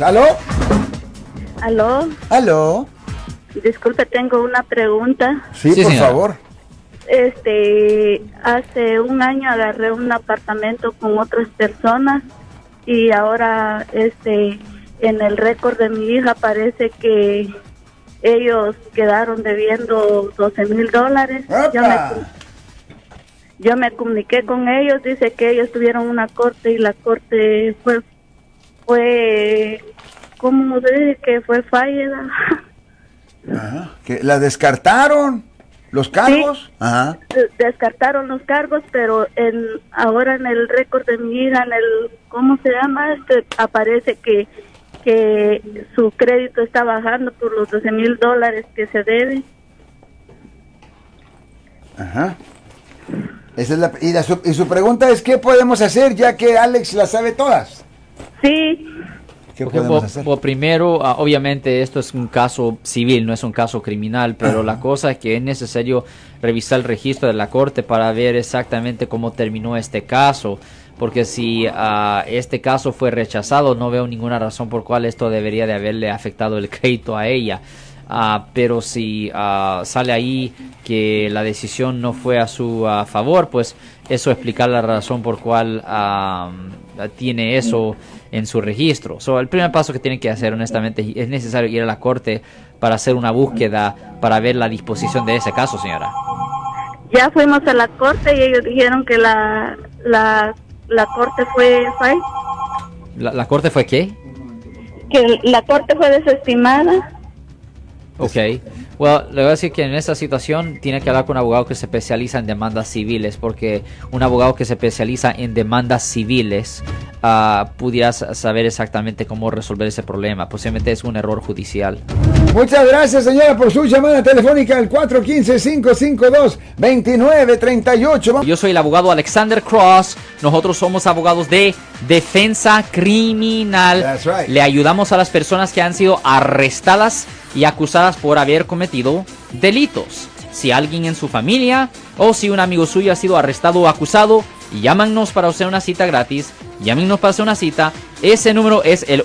¿Aló? Aló, ¿Aló? disculpe, tengo una pregunta. Sí, Sí, por señora. favor. Este, hace un año agarré un apartamento con otras personas y ahora, este, en el récord de mi hija parece que ellos quedaron debiendo 12 mil dólares. Yo me, yo me comuniqué con ellos, dice que ellos tuvieron una corte y la corte fue, fue, ¿cómo se dice? Que fue fallida. Ajá. ¿Que ¿La descartaron? ¿Los cargos? Ajá. descartaron los cargos, pero en, ahora en el récord de mi hija, en el, ¿cómo se llama? Este, aparece que, que su crédito está bajando por los 12 mil dólares que se debe. Ajá. Esa es la, y, la su, y su pregunta es, ¿qué podemos hacer ya que Alex las sabe todas? Sí, ¿Qué Porque, podemos hacer? primero, ah, obviamente esto es un caso civil, no es un caso criminal, pero la cosa es que es necesario revisar el registro de la corte para ver exactamente cómo terminó este caso, porque si ah, este caso fue rechazado, no veo ninguna razón por cual esto debería de haberle afectado el crédito a ella. Ah, pero si ah, sale ahí que la decisión no fue a su ah, favor, pues eso explica la razón por cual tiene eso en su registro. So, el primer paso que tienen que hacer, honestamente, es necesario ir a la corte para hacer una búsqueda para ver la disposición de ese caso, señora. ya fuimos a la corte y ellos dijeron que la, la, la corte fue fall- ¿La, la corte fue qué? que la corte fue desestimada. Ok. Well, le voy a decir que en esta situación tiene que hablar con un abogado que se especializa en demandas civiles, porque un abogado que se especializa en demandas civiles ah, pudiera sa- saber exactamente cómo resolver ese problema. Posiblemente es un error judicial. Muchas gracias, señora, por su llamada telefónica al 415-552-2938. Yo soy el abogado Alexander Cross. Nosotros somos abogados de defensa criminal. That's right. Le ayudamos a las personas que han sido arrestadas y acusadas por haber cometido delitos. Si alguien en su familia o si un amigo suyo ha sido arrestado o acusado, llámanos para hacer una cita gratis. Llámenos para hacer una cita. Ese número es el